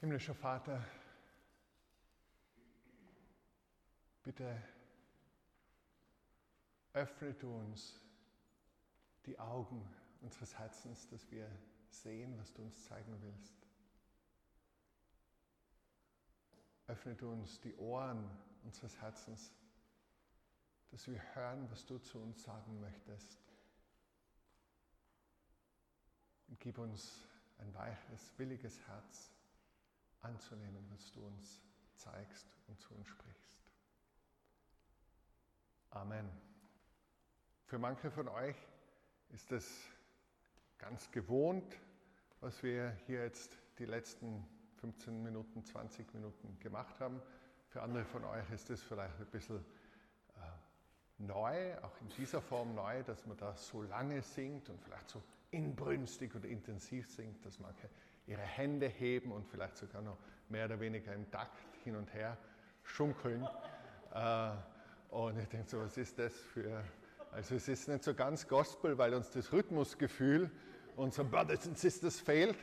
Himmlischer Vater, bitte öffne du uns die Augen unseres Herzens, dass wir sehen, was du uns zeigen willst. Öffne du uns die Ohren unseres Herzens, dass wir hören, was du zu uns sagen möchtest. Und gib uns ein weiches, williges Herz anzunehmen, was du uns zeigst und zu uns sprichst. Amen. Für manche von euch ist es ganz gewohnt, was wir hier jetzt die letzten 15 Minuten, 20 Minuten gemacht haben. Für andere von euch ist es vielleicht ein bisschen äh, neu, auch in dieser Form neu, dass man da so lange singt und vielleicht so inbrünstig oder intensiv singt, dass manche ihre Hände heben und vielleicht sogar noch mehr oder weniger im Takt hin und her schunkeln. Äh, und ich denke so, was ist das für, also es ist nicht so ganz Gospel, weil uns das Rhythmusgefühl unserer Brothers and Sisters fehlt,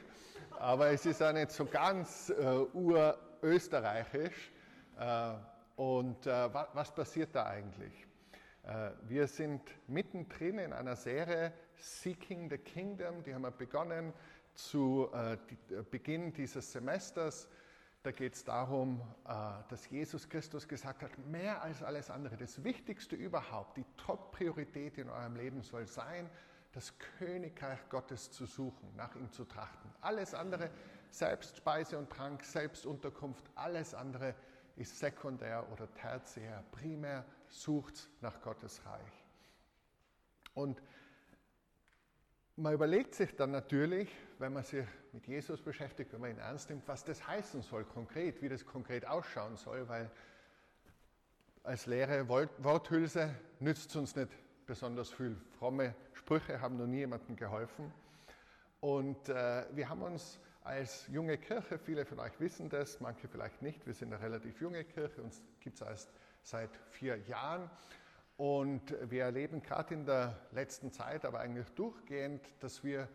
aber es ist auch nicht so ganz äh, urösterreichisch. Äh, und äh, was, was passiert da eigentlich? Äh, wir sind mittendrin in einer Serie Seeking the Kingdom, die haben wir begonnen zu äh, äh, Beginn dieses Semesters. Da geht es darum, dass Jesus Christus gesagt hat, mehr als alles andere, das Wichtigste überhaupt, die Top-Priorität in eurem Leben soll sein, das Königreich Gottes zu suchen, nach ihm zu trachten. Alles andere, selbst Speise und Trank, selbst Unterkunft, alles andere ist sekundär oder tertiär. Primär sucht nach Gottes Reich. Und man überlegt sich dann natürlich, wenn man sich mit Jesus beschäftigt, wenn man ihn ernst nimmt, was das heißen soll konkret, wie das konkret ausschauen soll, weil als leere Worthülse nützt uns nicht besonders viel. Fromme Sprüche haben noch nie jemandem geholfen. Und äh, wir haben uns als junge Kirche, viele von euch wissen das, manche vielleicht nicht, wir sind eine relativ junge Kirche, uns gibt es erst seit vier Jahren. Und wir erleben gerade in der letzten Zeit, aber eigentlich durchgehend, dass wir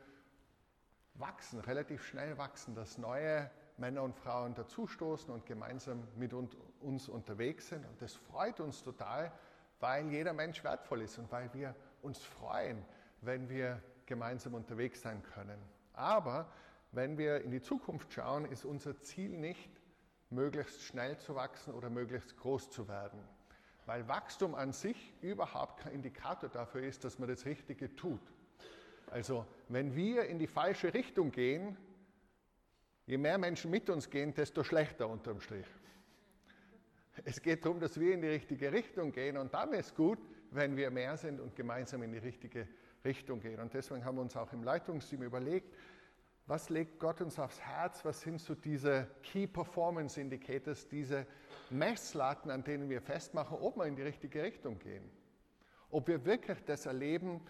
wachsen, relativ schnell wachsen, dass neue Männer und Frauen dazustoßen und gemeinsam mit uns unterwegs sind. Und das freut uns total, weil jeder Mensch wertvoll ist und weil wir uns freuen, wenn wir gemeinsam unterwegs sein können. Aber wenn wir in die Zukunft schauen, ist unser Ziel nicht, möglichst schnell zu wachsen oder möglichst groß zu werden. Weil Wachstum an sich überhaupt kein Indikator dafür ist, dass man das Richtige tut. Also wenn wir in die falsche Richtung gehen, je mehr Menschen mit uns gehen, desto schlechter unterm Strich. Es geht darum, dass wir in die richtige Richtung gehen und dann ist gut, wenn wir mehr sind und gemeinsam in die richtige Richtung gehen. Und deswegen haben wir uns auch im Leitungsteam überlegt, was legt Gott uns aufs Herz? Was sind so diese Key Performance Indicators, diese Messlatten, an denen wir festmachen, ob wir in die richtige Richtung gehen? Ob wir wirklich das erleben,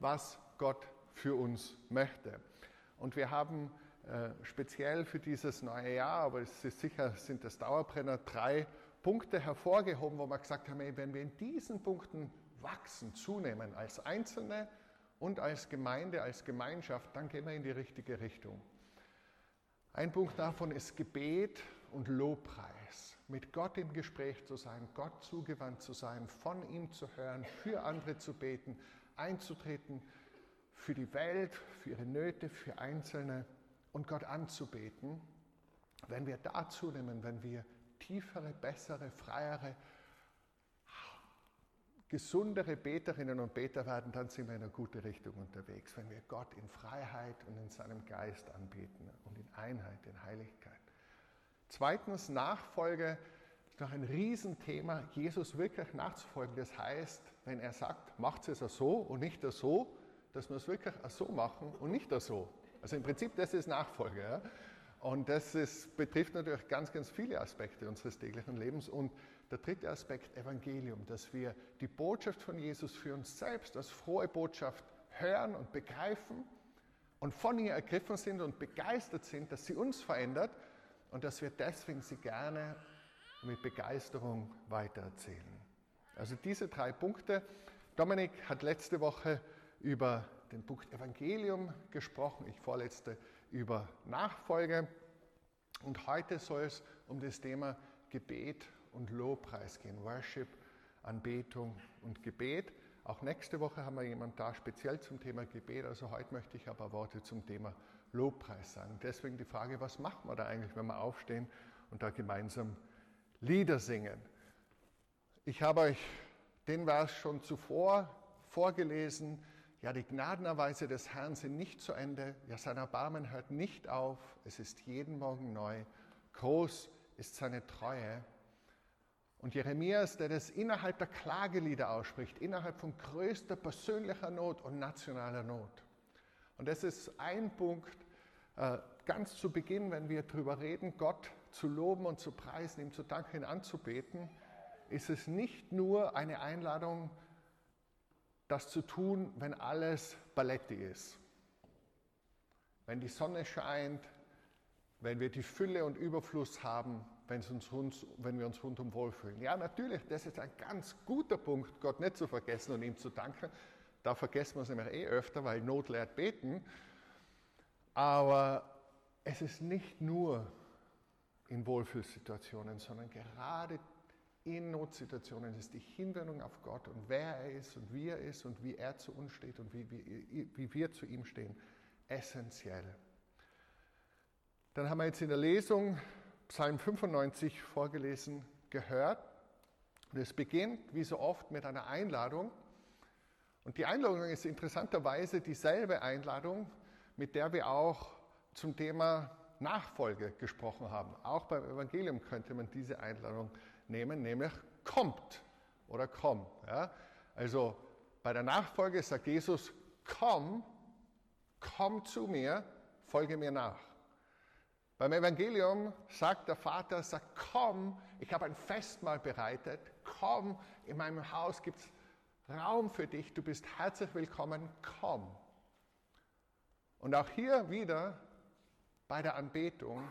was Gott für uns möchte. Und wir haben äh, speziell für dieses neue Jahr, aber es ist sicher sind das Dauerbrenner, drei Punkte hervorgehoben, wo wir gesagt haben, ey, wenn wir in diesen Punkten wachsen, zunehmen als Einzelne, und als Gemeinde, als Gemeinschaft, dann gehen wir in die richtige Richtung. Ein Punkt davon ist Gebet und Lobpreis. Mit Gott im Gespräch zu sein, Gott zugewandt zu sein, von ihm zu hören, für andere zu beten, einzutreten für die Welt, für ihre Nöte, für Einzelne und Gott anzubeten. Wenn wir da zunehmen, wenn wir tiefere, bessere, freiere, gesundere Beterinnen und Beter werden, dann sind wir in eine gute Richtung unterwegs, wenn wir Gott in Freiheit und in seinem Geist anbeten und in Einheit, in Heiligkeit. Zweitens, Nachfolge ist noch ein Riesenthema, Jesus wirklich nachzufolgen. Das heißt, wenn er sagt, macht es so und nicht so, dass wir es wirklich so machen und nicht so. Also im Prinzip, das ist Nachfolge. Ja? Und das ist, betrifft natürlich ganz, ganz viele Aspekte unseres täglichen Lebens. Und der dritte Aspekt, Evangelium, dass wir die Botschaft von Jesus für uns selbst als frohe Botschaft hören und begreifen und von ihr ergriffen sind und begeistert sind, dass sie uns verändert und dass wir deswegen sie gerne mit Begeisterung weitererzählen. Also diese drei Punkte. Dominik hat letzte Woche über den Punkt Evangelium gesprochen, ich vorletzte über Nachfolge. Und heute soll es um das Thema Gebet und Lobpreis gehen. Worship, Anbetung und Gebet. Auch nächste Woche haben wir jemanden da speziell zum Thema Gebet. Also heute möchte ich aber Worte zum Thema Lobpreis sagen. Deswegen die Frage, was macht man da eigentlich, wenn wir aufstehen und da gemeinsam Lieder singen? Ich habe euch den Vers schon zuvor vorgelesen. Ja, die Gnadenerweise des Herrn sind nicht zu Ende. Ja, sein Erbarmen hört nicht auf. Es ist jeden Morgen neu. Groß ist seine Treue. Und Jeremias, der das innerhalb der Klagelieder ausspricht, innerhalb von größter persönlicher Not und nationaler Not. Und das ist ein Punkt, äh, ganz zu Beginn, wenn wir darüber reden, Gott zu loben und zu preisen, ihm zu danken, ihn anzubeten, ist es nicht nur eine Einladung, das zu tun, wenn alles balletti ist. Wenn die Sonne scheint, wenn wir die Fülle und Überfluss haben, uns, wenn wir uns rundum wohlfühlen. Ja, natürlich, das ist ein ganz guter Punkt, Gott nicht zu vergessen und ihm zu danken. Da vergessen wir es nämlich eh öfter, weil Not lehrt beten. Aber es ist nicht nur in Wohlfühlsituationen, sondern gerade in Notsituationen ist die Hinwendung auf Gott und wer er ist und wie er ist und wie er zu uns steht und wie, wie, wie wir zu ihm stehen, essentiell. Dann haben wir jetzt in der Lesung Psalm 95 vorgelesen gehört. Und es beginnt, wie so oft, mit einer Einladung. Und die Einladung ist interessanterweise dieselbe Einladung, mit der wir auch zum Thema Nachfolge gesprochen haben. Auch beim Evangelium könnte man diese Einladung nehmen, nämlich kommt oder komm. Ja? Also bei der Nachfolge sagt Jesus, komm, komm zu mir, folge mir nach. Beim Evangelium sagt der Vater, sagt, komm, ich habe ein Festmahl bereitet, komm, in meinem Haus gibt es Raum für dich, du bist herzlich willkommen, komm. Und auch hier wieder bei der Anbetung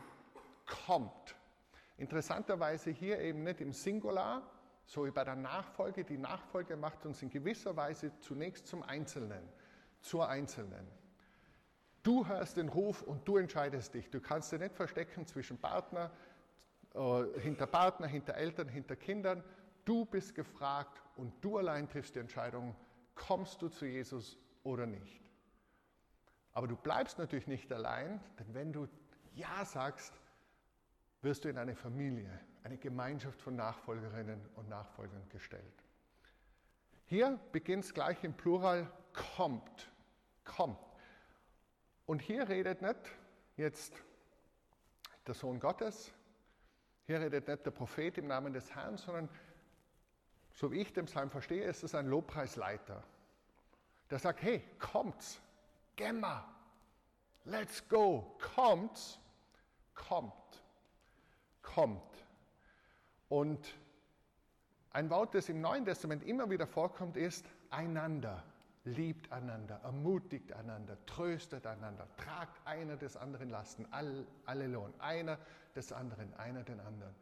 kommt. Interessanterweise hier eben nicht im Singular, so wie bei der Nachfolge. Die Nachfolge macht uns in gewisser Weise zunächst zum Einzelnen, zur Einzelnen. Du hörst den Ruf und du entscheidest dich. Du kannst dich nicht verstecken zwischen Partner, äh, hinter Partner, hinter Eltern, hinter Kindern. Du bist gefragt und du allein triffst die Entscheidung, kommst du zu Jesus oder nicht. Aber du bleibst natürlich nicht allein, denn wenn du Ja sagst, wirst du in eine Familie, eine Gemeinschaft von Nachfolgerinnen und Nachfolgern gestellt. Hier beginnt es gleich im Plural, kommt, kommt. Und hier redet nicht jetzt der Sohn Gottes, hier redet nicht der Prophet im Namen des Herrn, sondern so wie ich den Psalm verstehe, ist es ein Lobpreisleiter. Der sagt, hey, kommt's, Gemma, let's go, kommt's, kommt, kommt. Und ein Wort, das im Neuen Testament immer wieder vorkommt, ist einander liebt einander, ermutigt einander, tröstet einander, tragt einer des anderen Lasten, all, alle Lohn, einer des anderen, einer den anderen.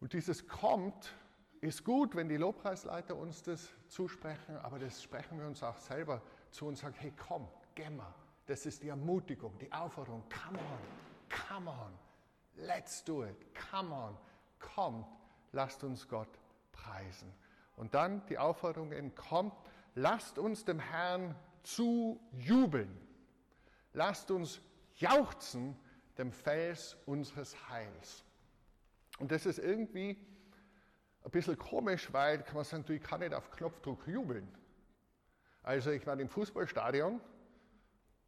Und dieses kommt ist gut, wenn die Lobpreisleiter uns das zusprechen, aber das sprechen wir uns auch selber zu und sagen, hey komm, geh mal. Das ist die Ermutigung, die Aufforderung, come on, come on, let's do it, come on, kommt, lasst uns Gott preisen. Und dann die Aufforderung in, kommt, lasst uns dem Herrn zujubeln. Lasst uns jauchzen dem Fels unseres Heils. Und das ist irgendwie ein bisschen komisch, weil kann man sagen, du, ich kann nicht auf Knopfdruck jubeln. Also ich war im Fußballstadion,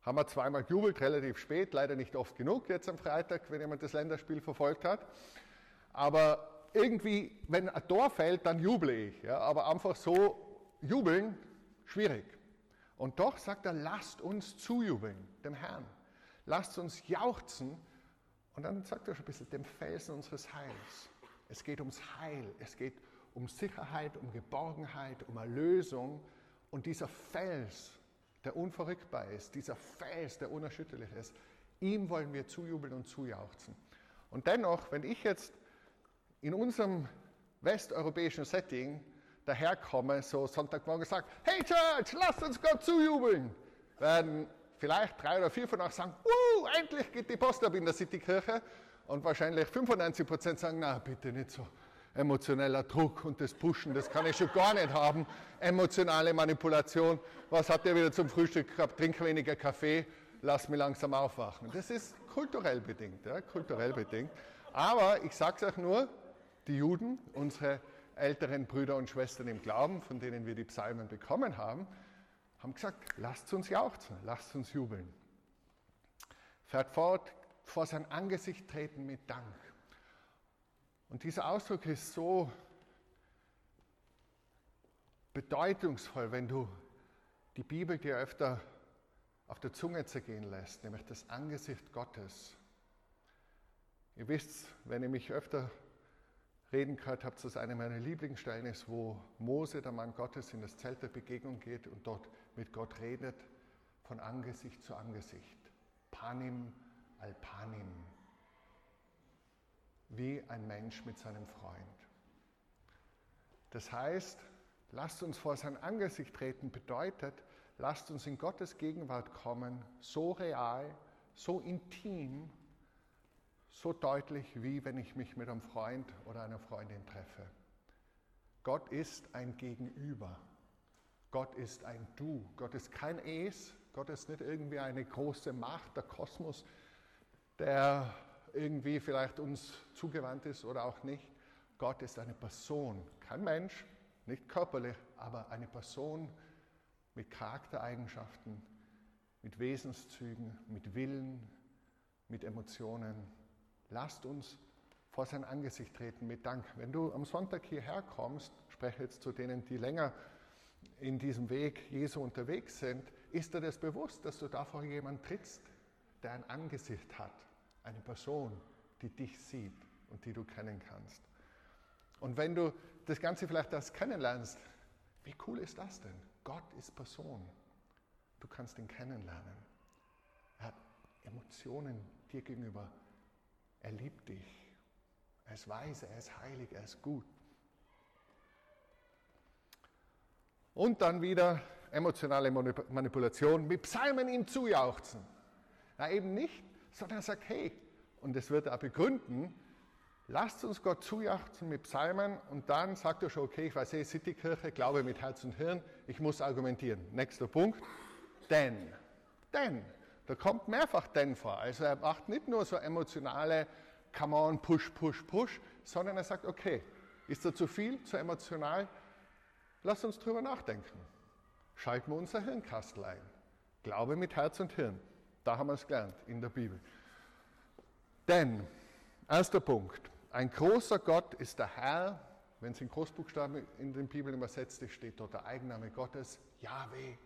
haben wir zweimal jubelt, relativ spät, leider nicht oft genug jetzt am Freitag, wenn jemand das Länderspiel verfolgt hat. Aber irgendwie, wenn ein Tor fällt, dann juble ich. Ja? Aber einfach so jubeln, schwierig. Und doch sagt er, lasst uns zujubeln, dem Herrn. Lasst uns jauchzen. Und dann sagt er schon ein bisschen, dem Felsen unseres Heils. Es geht ums Heil, es geht um Sicherheit, um Geborgenheit, um Erlösung. Und dieser Fels, der unverrückbar ist, dieser Fels, der unerschütterlich ist, ihm wollen wir zujubeln und zujauchzen. Und dennoch, wenn ich jetzt in unserem westeuropäischen Setting daherkomme, so Sonntagmorgen sagt, hey Church, lasst uns Gott zujubeln, werden vielleicht drei oder vier von euch sagen, uh, endlich geht die Post ab in der Citykirche Und wahrscheinlich 95 Prozent sagen, na bitte nicht so emotioneller Druck und das Pushen, das kann ich schon gar nicht haben. Emotionale Manipulation, was habt ihr wieder zum Frühstück gehabt? Trink weniger Kaffee, lass mich langsam aufwachen. Das ist kulturell bedingt, ja, kulturell bedingt. Aber ich sage es euch nur, die Juden, unsere älteren Brüder und Schwestern im Glauben, von denen wir die Psalmen bekommen haben, haben gesagt, lasst uns jauchzen, lasst uns jubeln. Fährt fort, vor sein Angesicht treten mit Dank. Und dieser Ausdruck ist so bedeutungsvoll, wenn du die Bibel dir öfter auf der Zunge zergehen lässt, nämlich das Angesicht Gottes. Ihr wisst, wenn ihr mich öfter reden gehört habt, dass eine meiner Lieblingsstellen ist, wo Mose, der Mann Gottes, in das Zelt der Begegnung geht und dort mit Gott redet, von Angesicht zu Angesicht. Panim al Panim. Wie ein Mensch mit seinem Freund. Das heißt, lasst uns vor sein Angesicht treten, bedeutet, lasst uns in Gottes Gegenwart kommen, so real, so intim, so deutlich, wie wenn ich mich mit einem Freund oder einer Freundin treffe. Gott ist ein Gegenüber. Gott ist ein Du. Gott ist kein Es. Gott ist nicht irgendwie eine große Macht, der Kosmos, der irgendwie vielleicht uns zugewandt ist oder auch nicht. Gott ist eine Person, kein Mensch, nicht körperlich, aber eine Person mit Charaktereigenschaften, mit Wesenszügen, mit Willen, mit Emotionen. Lasst uns vor sein Angesicht treten mit Dank. Wenn du am Sonntag hierher kommst, spreche jetzt zu denen, die länger in diesem Weg Jesu unterwegs sind, ist dir das bewusst, dass du da vor jemanden trittst, der ein Angesicht hat, eine Person, die dich sieht und die du kennen kannst. Und wenn du das Ganze vielleicht erst kennenlernst, wie cool ist das denn? Gott ist Person. Du kannst ihn kennenlernen. Er hat Emotionen dir gegenüber. Er liebt dich. Er ist weise, er ist heilig, er ist gut. Und dann wieder emotionale Manipulation mit Psalmen ihm zujauchzen. Na eben nicht, sondern er sagt, hey, und das wird er begründen, lasst uns Gott zujauchzen mit Psalmen und dann sagt er schon, okay, ich weiß eh, Citykirche, Glaube mit Herz und Hirn, ich muss argumentieren. Nächster Punkt, denn, denn, da kommt mehrfach denn vor. Also er macht nicht nur so emotionale Come on, push, push, push, sondern er sagt, okay, ist da zu viel, zu emotional? Lass uns drüber nachdenken. Schalten wir unser Hirnkastel ein. Glaube mit Herz und Hirn. Da haben wir es gelernt in der Bibel. Denn, erster Punkt, ein großer Gott ist der Herr, wenn es in Großbuchstaben in den Bibeln übersetzt ist, steht dort der Eigenname Gottes, Yahweh.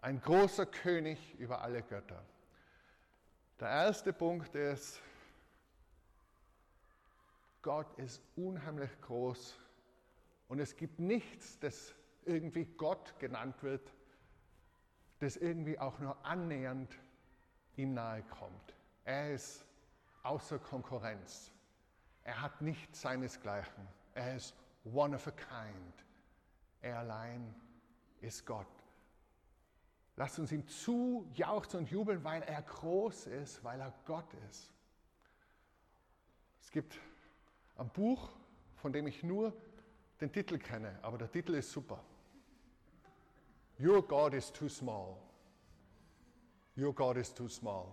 Ein großer König über alle Götter. Der erste Punkt ist, Gott ist unheimlich groß und es gibt nichts, das irgendwie Gott genannt wird, das irgendwie auch nur annähernd ihm nahe kommt. Er ist außer Konkurrenz. Er hat nicht seinesgleichen. Er ist one of a kind. Er allein ist Gott. Lasst uns ihm zujauchzen und jubeln, weil er groß ist, weil er Gott ist. Es gibt ein Buch, von dem ich nur den Titel kenne, aber der Titel ist super. Your God is too small. Your God is too small.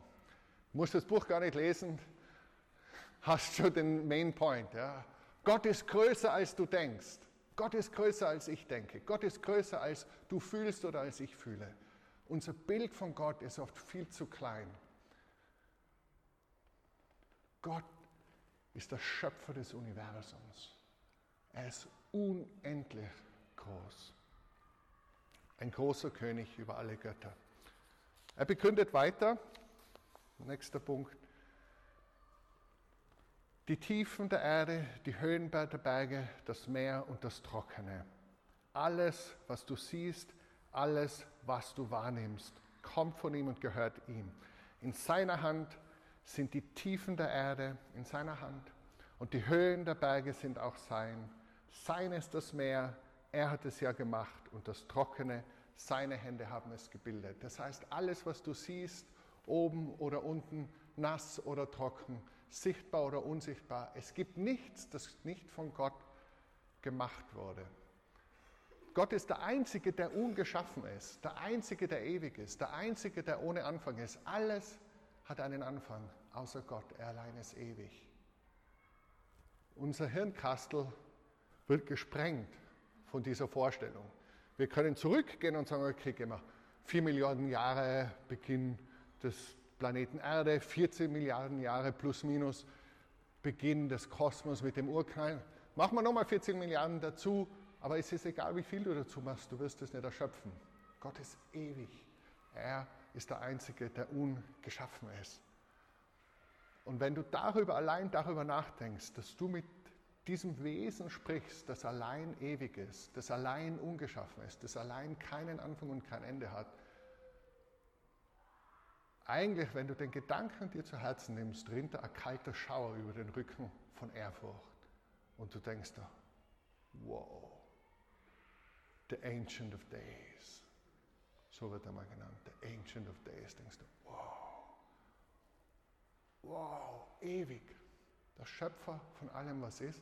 Du musst das Buch gar nicht lesen, hast schon den Main Point. Ja. Gott ist größer als du denkst. Gott ist größer als ich denke. Gott ist größer als du fühlst oder als ich fühle. Unser Bild von Gott ist oft viel zu klein. Gott ist der Schöpfer des Universums. Er ist unendlich groß. Ein großer König über alle Götter. Er begründet weiter, nächster Punkt, die Tiefen der Erde, die Höhen der Berge, das Meer und das Trockene. Alles, was du siehst, alles, was du wahrnimmst, kommt von ihm und gehört ihm. In seiner Hand sind die Tiefen der Erde, in seiner Hand. Und die Höhen der Berge sind auch sein. Sein ist das Meer, er hat es ja gemacht. Und das Trockene, seine Hände haben es gebildet. Das heißt, alles, was du siehst, oben oder unten, nass oder trocken, sichtbar oder unsichtbar. Es gibt nichts, das nicht von Gott gemacht wurde. Gott ist der Einzige, der ungeschaffen ist, der Einzige, der ewig ist, der Einzige, der ohne Anfang ist. Alles hat einen Anfang, außer Gott, er allein ist ewig. Unser Hirnkastel wird gesprengt von dieser Vorstellung. Wir können zurückgehen und sagen, okay, gehen wir vier Milliarden Jahre Beginn des Planeten Erde, 14 Milliarden Jahre plus minus Beginn des Kosmos mit dem Urknall. Machen wir nochmal 14 Milliarden dazu, aber es ist egal, wie viel du dazu machst, du wirst es nicht erschöpfen. Gott ist ewig. Er ist der Einzige, der ungeschaffen ist. Und wenn du darüber allein darüber nachdenkst, dass du mit diesem Wesen sprichst, das allein ewig ist, das allein ungeschaffen ist, das allein keinen Anfang und kein Ende hat, eigentlich, wenn du den Gedanken dir zu Herzen nimmst, rinnt da ein kalter Schauer über den Rücken von Ehrfurcht. Und du denkst da, wow, the Ancient of Days. So wird er mal genannt, the Ancient of Days. Denkst du, wow, wow, ewig, der Schöpfer von allem, was ist.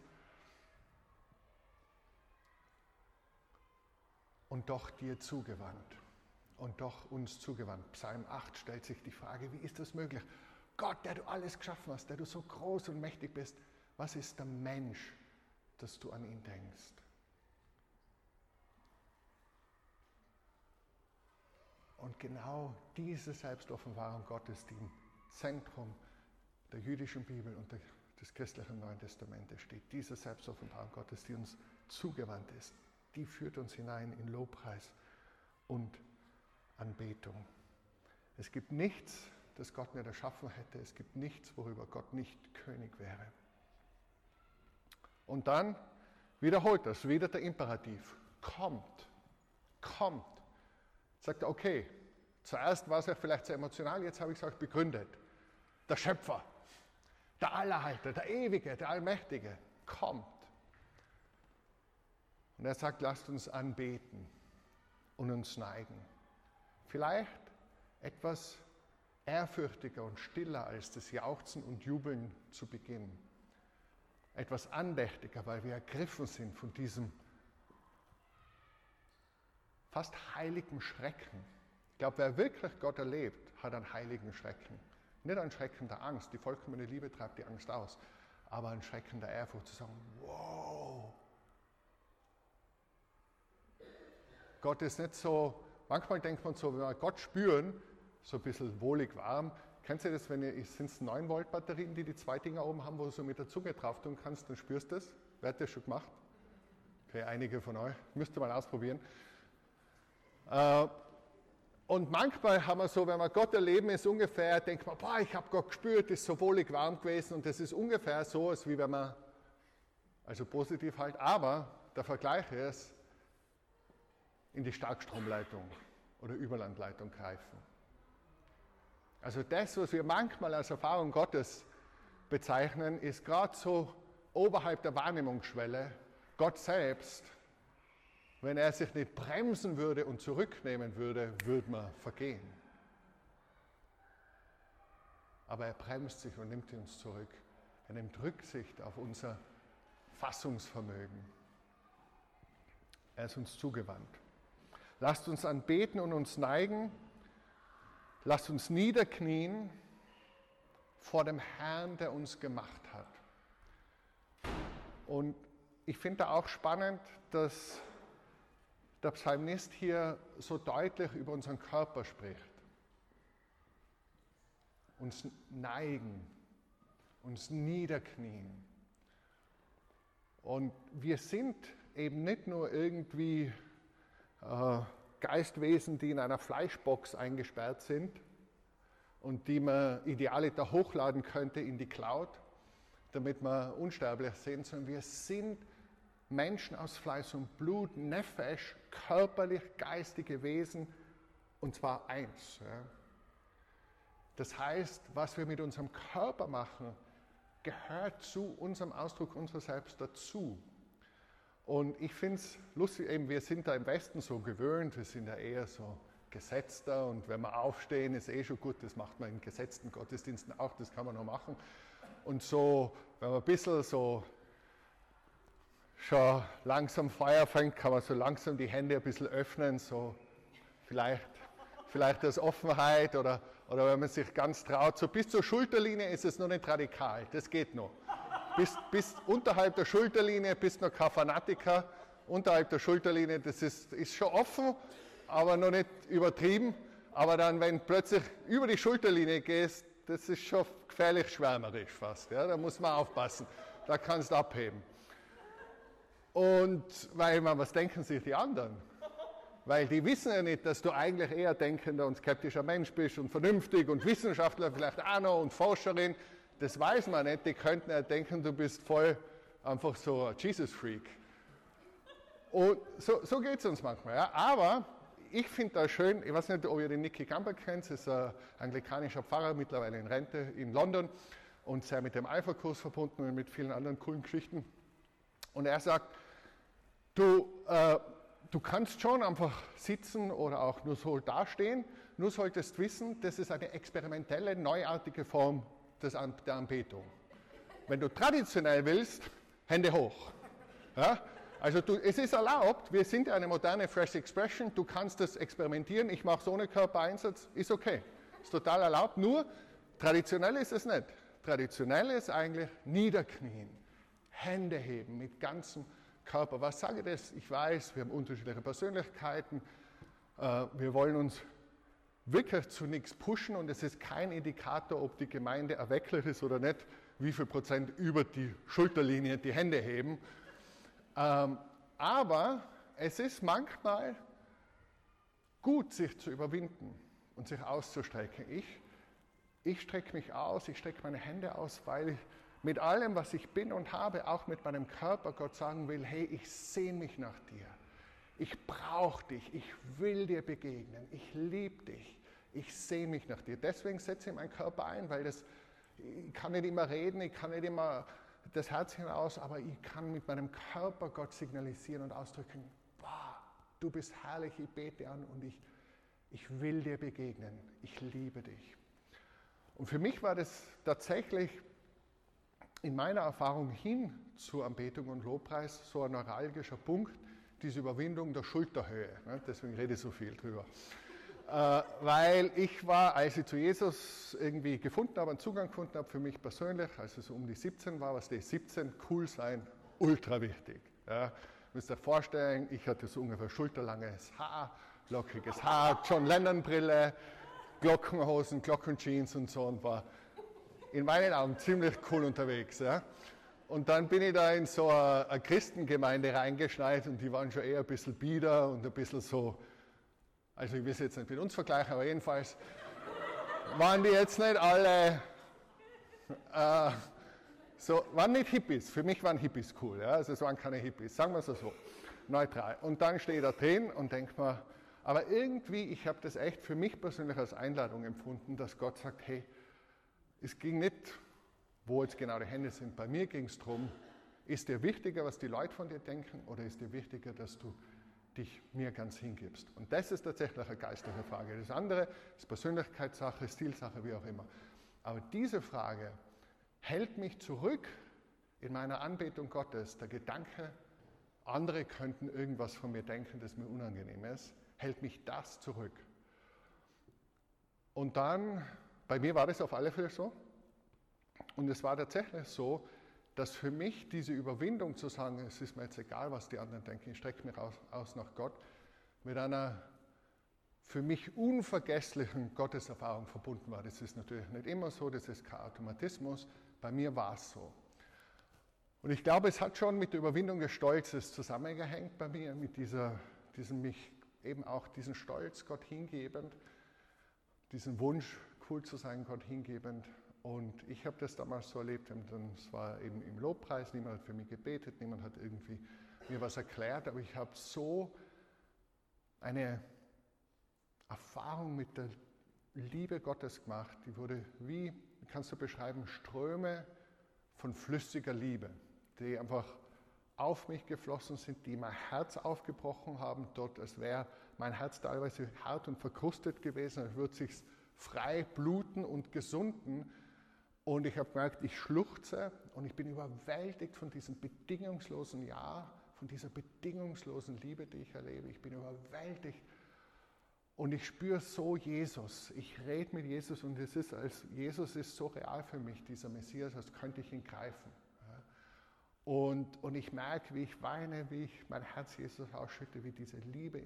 Und doch dir zugewandt. Und doch uns zugewandt. Psalm 8 stellt sich die Frage, wie ist das möglich? Gott, der du alles geschaffen hast, der du so groß und mächtig bist, was ist der Mensch, dass du an ihn denkst? Und genau diese Selbstoffenbarung Gottes, die im Zentrum der jüdischen Bibel und des christlichen Neuen Testamentes steht, diese Selbstoffenbarung Gottes, die uns zugewandt ist, die führt uns hinein in Lobpreis und Anbetung. Es gibt nichts, das Gott nicht erschaffen hätte. Es gibt nichts, worüber Gott nicht König wäre. Und dann wiederholt das wieder der Imperativ. Kommt, kommt. Sagt er, okay, zuerst war es ja vielleicht sehr emotional, jetzt habe ich es euch begründet. Der Schöpfer, der Allerhalter, der Ewige, der Allmächtige, kommt. Und er sagt, lasst uns anbeten und uns neigen. Vielleicht etwas ehrfürchtiger und stiller als das Jauchzen und Jubeln zu Beginn. Etwas andächtiger, weil wir ergriffen sind von diesem fast heiligen Schrecken. Ich glaube, wer wirklich Gott erlebt, hat einen heiligen Schrecken. Nicht einen Schrecken der Angst, die vollkommene Liebe treibt die Angst aus, aber einen Schrecken der Ehrfurcht zu sagen, wow. Gott ist nicht so, manchmal denkt man so, wenn wir Gott spüren, so ein bisschen wohlig warm. Kennst du das, wenn ihr, sind es 9 Volt Batterien, die die zwei Dinger oben haben, wo du so mit der Zunge drauf tun kannst, dann spürst du das? Wer hat das schon gemacht? Okay, einige von euch. Müsst ihr mal ausprobieren. Äh, und manchmal haben wir so, wenn wir Gott erleben, ist ungefähr, denkt man, boah, ich habe Gott gespürt, ist so wohlig warm gewesen und das ist ungefähr so, als wie wenn man, also positiv halt, aber der Vergleich ist, in die Starkstromleitung oder Überlandleitung greifen. Also das, was wir manchmal als Erfahrung Gottes bezeichnen, ist gerade so oberhalb der Wahrnehmungsschwelle. Gott selbst wenn er sich nicht bremsen würde und zurücknehmen würde, würde man vergehen. Aber er bremst sich und nimmt uns zurück. Er nimmt Rücksicht auf unser Fassungsvermögen. Er ist uns zugewandt. Lasst uns anbeten und uns neigen. Lasst uns niederknien vor dem Herrn, der uns gemacht hat. Und ich finde auch spannend, dass der Psalmist hier so deutlich über unseren Körper spricht. Uns neigen, uns niederknien. Und wir sind eben nicht nur irgendwie äh, Geistwesen, die in einer Fleischbox eingesperrt sind und die man idealiter hochladen könnte in die Cloud, damit wir unsterblich sind, sondern wir sind Menschen aus Fleisch und Blut, Nefesh, körperlich, geistige Wesen, und zwar eins. Das heißt, was wir mit unserem Körper machen, gehört zu unserem Ausdruck unserer selbst dazu. Und ich finde es lustig, eben, wir sind da im Westen so gewöhnt, wir sind ja eher so gesetzter und wenn wir aufstehen, ist eh schon gut, das macht man in gesetzten Gottesdiensten auch, das kann man noch machen. Und so, wenn man ein bisschen so schon langsam Feuer fängt, kann man so langsam die Hände ein bisschen öffnen, so vielleicht, vielleicht aus Offenheit oder, oder wenn man sich ganz traut. So bis zur Schulterlinie ist es noch nicht radikal, das geht noch. Bis, bis unterhalb der Schulterlinie bist du noch kein Fanatiker, unterhalb der Schulterlinie, das ist, ist schon offen, aber noch nicht übertrieben. Aber dann, wenn plötzlich über die Schulterlinie gehst, das ist schon gefährlich schwärmerisch fast. Ja? Da muss man aufpassen. Da kannst du abheben. Und weil man, was denken sich die anderen? Weil die wissen ja nicht, dass du eigentlich eher denkender und skeptischer Mensch bist und vernünftig und Wissenschaftler vielleicht auch noch und Forscherin. Das weiß man nicht. Die könnten ja denken, du bist voll einfach so ein Jesus-Freak. Und so, so geht es uns manchmal. Ja. Aber ich finde das schön, ich weiß nicht, ob ihr den Nicky Gamber kennt, das ist ein anglikanischer Pfarrer, mittlerweile in Rente in London und sehr mit dem Alpha-Kurs verbunden und mit vielen anderen coolen Geschichten. Und er sagt, du, äh, du kannst schon einfach sitzen oder auch nur so dastehen, nur solltest wissen, das ist eine experimentelle, neuartige Form des, der Anbetung. Wenn du traditionell willst, Hände hoch. Ja? Also du, es ist erlaubt, wir sind eine moderne Fresh Expression, du kannst das experimentieren, ich mache es ohne Körpereinsatz, ist okay, ist total erlaubt, nur traditionell ist es nicht. Traditionell ist eigentlich niederknien, Hände heben mit ganzem Körper. Was sage ich das? Ich weiß, wir haben unterschiedliche Persönlichkeiten, äh, wir wollen uns wirklich zu nichts pushen und es ist kein Indikator, ob die Gemeinde erwecklich ist oder nicht, wie viel Prozent über die Schulterlinie die Hände heben ähm, aber es ist manchmal gut, sich zu überwinden und sich auszustrecken. Ich, ich strecke mich aus, ich strecke meine Hände aus, weil ich mit allem, was ich bin und habe, auch mit meinem Körper Gott sagen will, hey, ich sehne mich nach dir. Ich brauche dich, ich will dir begegnen, ich liebe dich, ich sehne mich nach dir. Deswegen setze ich meinen Körper ein, weil das, ich kann nicht immer reden, ich kann nicht immer das Herz hinaus, aber ich kann mit meinem Körper Gott signalisieren und ausdrücken, boah, du bist herrlich, ich bete an und ich, ich will dir begegnen, ich liebe dich. Und für mich war das tatsächlich in meiner Erfahrung hin zur Anbetung und Lobpreis so ein neuralgischer Punkt, diese Überwindung der Schulterhöhe. Ne? Deswegen rede ich so viel drüber. Äh, weil ich war, als ich zu Jesus irgendwie gefunden habe, einen Zugang gefunden habe für mich persönlich, als es so um die 17 war, was die 17 cool sein, ultra wichtig. Ja. Müsst ihr vorstellen, ich hatte so ungefähr schulterlanges Haar, lockiges Haar, John Lennon Brille, Glockenhosen, Glockenjeans und so und war in meinen Augen ziemlich cool unterwegs. Ja. Und dann bin ich da in so eine, eine Christengemeinde reingeschneit und die waren schon eher ein bisschen bieder und ein bisschen so also ich will es jetzt nicht mit uns vergleichen, aber jedenfalls waren die jetzt nicht alle äh, so, waren nicht Hippies. Für mich waren Hippies cool, ja? also es waren keine Hippies, sagen wir es so, neutral. Und dann stehe ich da drin und denke mir, aber irgendwie, ich habe das echt für mich persönlich als Einladung empfunden, dass Gott sagt, hey, es ging nicht, wo jetzt genau die Hände sind. Bei mir ging es darum, ist dir wichtiger, was die Leute von dir denken, oder ist dir wichtiger, dass du dich mir ganz hingibst. Und das ist tatsächlich eine geistliche Frage. Das andere ist Persönlichkeitssache, Stilsache, wie auch immer. Aber diese Frage hält mich zurück in meiner Anbetung Gottes. Der Gedanke, andere könnten irgendwas von mir denken, das mir unangenehm ist, hält mich das zurück. Und dann, bei mir war das auf alle Fälle so. Und es war tatsächlich so, dass für mich diese Überwindung zu sagen, es ist mir jetzt egal, was die anderen denken, ich strecke mich aus, aus nach Gott, mit einer für mich unvergesslichen Gotteserfahrung verbunden war. Das ist natürlich nicht immer so, das ist kein Automatismus, bei mir war es so. Und ich glaube, es hat schon mit der Überwindung des Stolzes zusammengehängt bei mir, mit dieser, diesem mich eben auch diesen Stolz Gott hingebend, diesen Wunsch, cool zu sein, Gott hingebend. Und ich habe das damals so erlebt, es war eben im Lobpreis, niemand hat für mich gebetet, niemand hat irgendwie mir was erklärt, aber ich habe so eine Erfahrung mit der Liebe Gottes gemacht, die wurde wie, kannst du beschreiben, Ströme von flüssiger Liebe, die einfach auf mich geflossen sind, die mein Herz aufgebrochen haben, dort, als wäre mein Herz teilweise hart und verkrustet gewesen, als würde sich frei bluten und gesunden. Und ich habe gemerkt, ich schluchze und ich bin überwältigt von diesem bedingungslosen Ja, von dieser bedingungslosen Liebe, die ich erlebe. Ich bin überwältigt und ich spüre so Jesus. Ich rede mit Jesus und es ist als Jesus ist so real für mich, dieser Messias, als könnte ich ihn greifen. Und, und ich merke, wie ich weine, wie ich mein Herz Jesus ausschütte, wie diese Liebe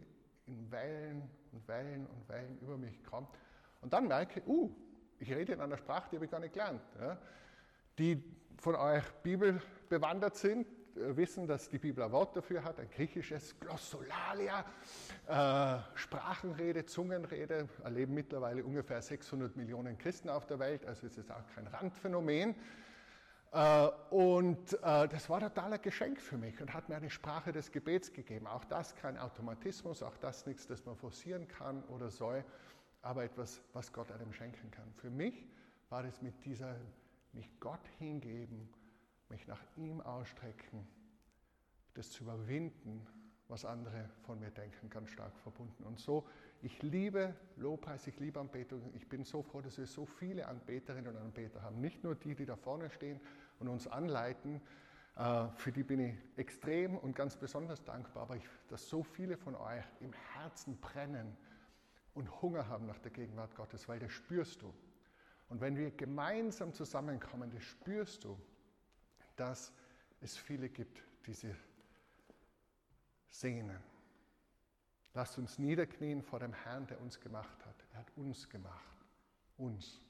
in Wellen und Wellen und Wellen über mich kommt. Und dann merke ich, uh, ich rede in einer Sprache, die habe ich gar nicht gelernt. Ja. Die von euch Bibel bewandert sind, äh, wissen, dass die Bibel ein Wort dafür hat, ein griechisches Glossolalia, äh, Sprachenrede, Zungenrede, erleben mittlerweile ungefähr 600 Millionen Christen auf der Welt, also es ist auch kein Randphänomen. Äh, und äh, das war total ein Geschenk für mich und hat mir eine Sprache des Gebets gegeben. Auch das kein Automatismus, auch das nichts, das man forcieren kann oder soll aber etwas, was Gott einem schenken kann. Für mich war es mit dieser, mich Gott hingeben, mich nach ihm ausstrecken, das zu überwinden, was andere von mir denken, ganz stark verbunden. Und so, ich liebe Lobpreis, ich liebe Anbetung. Ich bin so froh, dass wir so viele Anbeterinnen und Anbeter haben. Nicht nur die, die da vorne stehen und uns anleiten, äh, für die bin ich extrem und ganz besonders dankbar, aber ich, dass so viele von euch im Herzen brennen und Hunger haben nach der Gegenwart Gottes, weil das spürst du. Und wenn wir gemeinsam zusammenkommen, das spürst du, dass es viele gibt, die sie sehnen. Lasst uns niederknien vor dem Herrn, der uns gemacht hat. Er hat uns gemacht. Uns.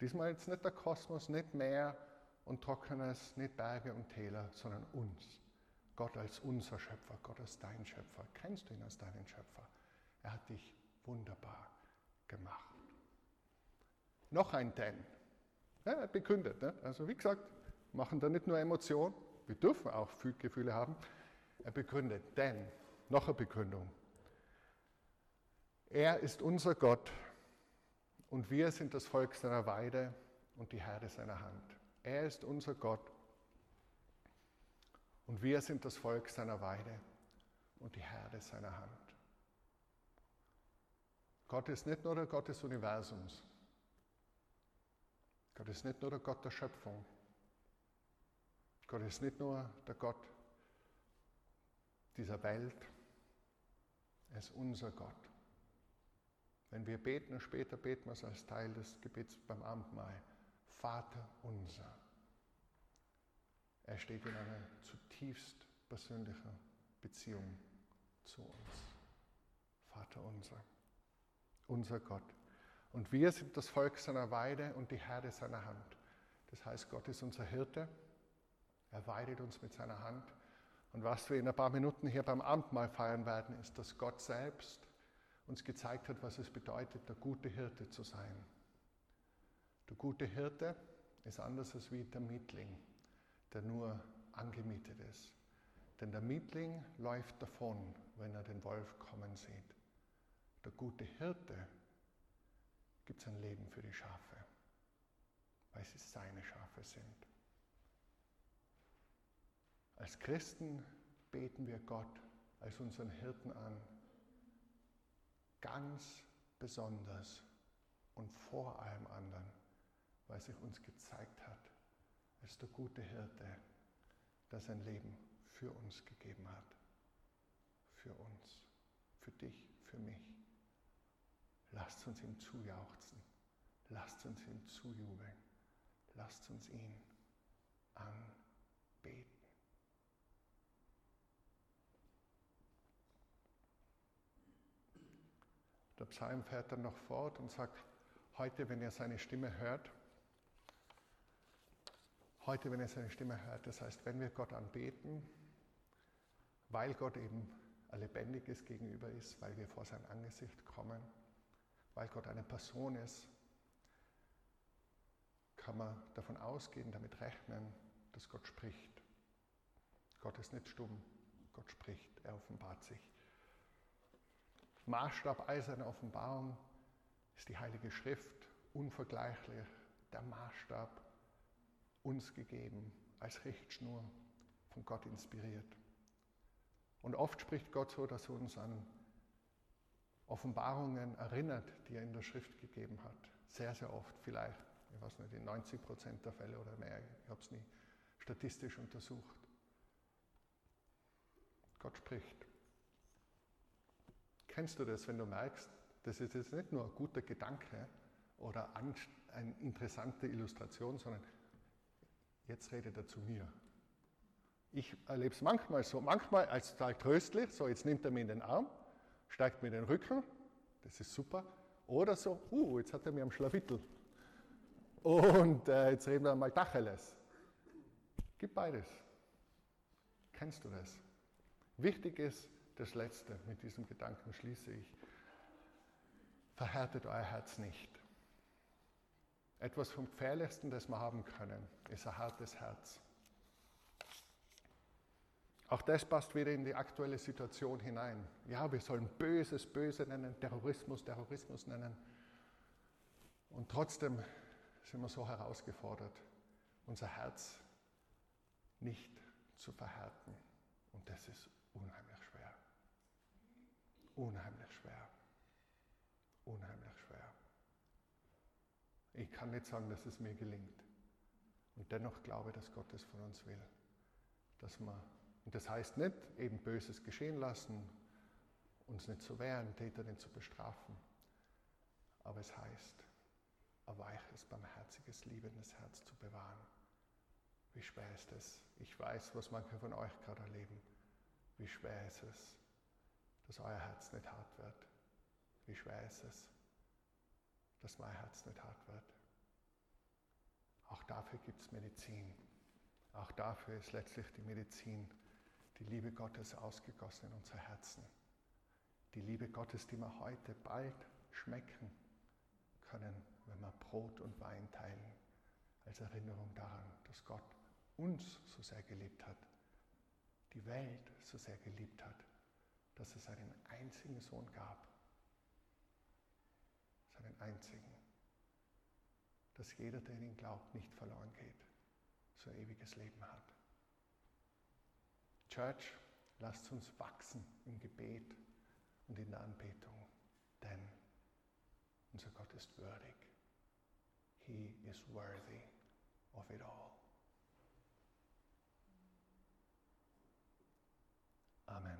Diesmal jetzt nicht der Kosmos, nicht Meer und Trockenes, nicht Berge und Täler, sondern uns. Gott als unser Schöpfer, Gott als dein Schöpfer. Kennst du ihn als deinen Schöpfer? Er hat dich wunderbar gemacht. Noch ein Denn. Ja, begründet. Ne? Also wie gesagt, machen da nicht nur Emotionen, wir dürfen auch Gefühle haben. Er begründet, denn, noch eine Begründung. Er ist unser Gott und wir sind das Volk seiner Weide und die Herde seiner Hand. Er ist unser Gott und wir sind das Volk seiner Weide und die Herde seiner Hand. Gott ist nicht nur der Gott des Universums. Gott ist nicht nur der Gott der Schöpfung. Gott ist nicht nur der Gott dieser Welt. Er ist unser Gott. Wenn wir beten, später beten wir es als Teil des Gebets beim Abendmahl. Vater unser. Er steht in einer zutiefst persönlichen Beziehung zu uns. Vater unser unser Gott. Und wir sind das Volk seiner Weide und die Herde seiner Hand. Das heißt, Gott ist unser Hirte. Er weidet uns mit seiner Hand. Und was wir in ein paar Minuten hier beim Abendmahl feiern werden, ist, dass Gott selbst uns gezeigt hat, was es bedeutet, der gute Hirte zu sein. Der gute Hirte ist anders als wie der Mietling, der nur angemietet ist. Denn der Mietling läuft davon, wenn er den Wolf kommen sieht der gute Hirte gibt sein Leben für die Schafe, weil sie seine Schafe sind. Als Christen beten wir Gott als unseren Hirten an, ganz besonders und vor allem anderen, weil sich uns gezeigt hat, als der gute Hirte, der sein Leben für uns gegeben hat. Für uns, für dich, für mich. Lasst uns ihm zujauchzen. Lasst uns ihm zujubeln. Lasst uns ihn anbeten. Der Psalm fährt dann noch fort und sagt, heute, wenn ihr seine Stimme hört, heute, wenn ihr seine Stimme hört, das heißt, wenn wir Gott anbeten, weil Gott eben ein lebendiges Gegenüber ist, weil wir vor sein Angesicht kommen, weil Gott eine Person ist, kann man davon ausgehen, damit rechnen, dass Gott spricht. Gott ist nicht stumm, Gott spricht, er offenbart sich. Maßstab all seiner Offenbarung ist die Heilige Schrift, unvergleichlich, der Maßstab uns gegeben als Richtschnur von Gott inspiriert. Und oft spricht Gott so, dass er uns an Offenbarungen erinnert, die er in der Schrift gegeben hat. Sehr, sehr oft, vielleicht, ich weiß nicht, in 90 Prozent der Fälle oder mehr. Ich habe es nie statistisch untersucht. Gott spricht. Kennst du das, wenn du merkst, das ist jetzt nicht nur ein guter Gedanke oder eine interessante Illustration, sondern jetzt redet er zu mir. Ich erlebe es manchmal so, manchmal als total tröstlich, so jetzt nimmt er mir in den Arm, steigt mir den Rücken, das ist super, oder so, uh, jetzt hat er mir am Schlawittel und äh, jetzt reden wir mal Tacheles. Gib beides. Kennst du das? Wichtig ist das Letzte, mit diesem Gedanken schließe ich. Verhärtet euer Herz nicht. Etwas vom Gefährlichsten, das wir haben können, ist ein hartes Herz. Auch das passt wieder in die aktuelle Situation hinein. Ja, wir sollen Böses Böse nennen, Terrorismus Terrorismus nennen. Und trotzdem sind wir so herausgefordert, unser Herz nicht zu verhärten. Und das ist unheimlich schwer. Unheimlich schwer. Unheimlich schwer. Ich kann nicht sagen, dass es mir gelingt. Und dennoch glaube dass Gott es von uns will. Dass man, und das heißt nicht eben Böses geschehen lassen, uns nicht zu wehren, Täter nicht zu bestrafen. Aber es heißt, ein weiches, barmherziges, liebendes Herz zu bewahren. Wie schwer ist es? Ich weiß, was manche von euch gerade erleben. Wie schwer ist es, dass euer Herz nicht hart wird? Wie schwer ist es, dass mein Herz nicht hart wird? Auch dafür gibt es Medizin. Auch dafür ist letztlich die Medizin, die Liebe Gottes ausgegossen in unser Herzen. Die Liebe Gottes, die wir heute bald schmecken können, wenn wir Brot und Wein teilen, als Erinnerung daran, dass Gott uns so sehr geliebt hat, die Welt so sehr geliebt hat, dass es einen einzigen Sohn gab. Seinen einzigen. Dass jeder, der in ihn glaubt, nicht verloren geht, so ewiges Leben hat. Church, lasst uns wachsen im Gebet und in der Anbetung, denn unser Gott ist würdig. He is worthy of it all. Amen.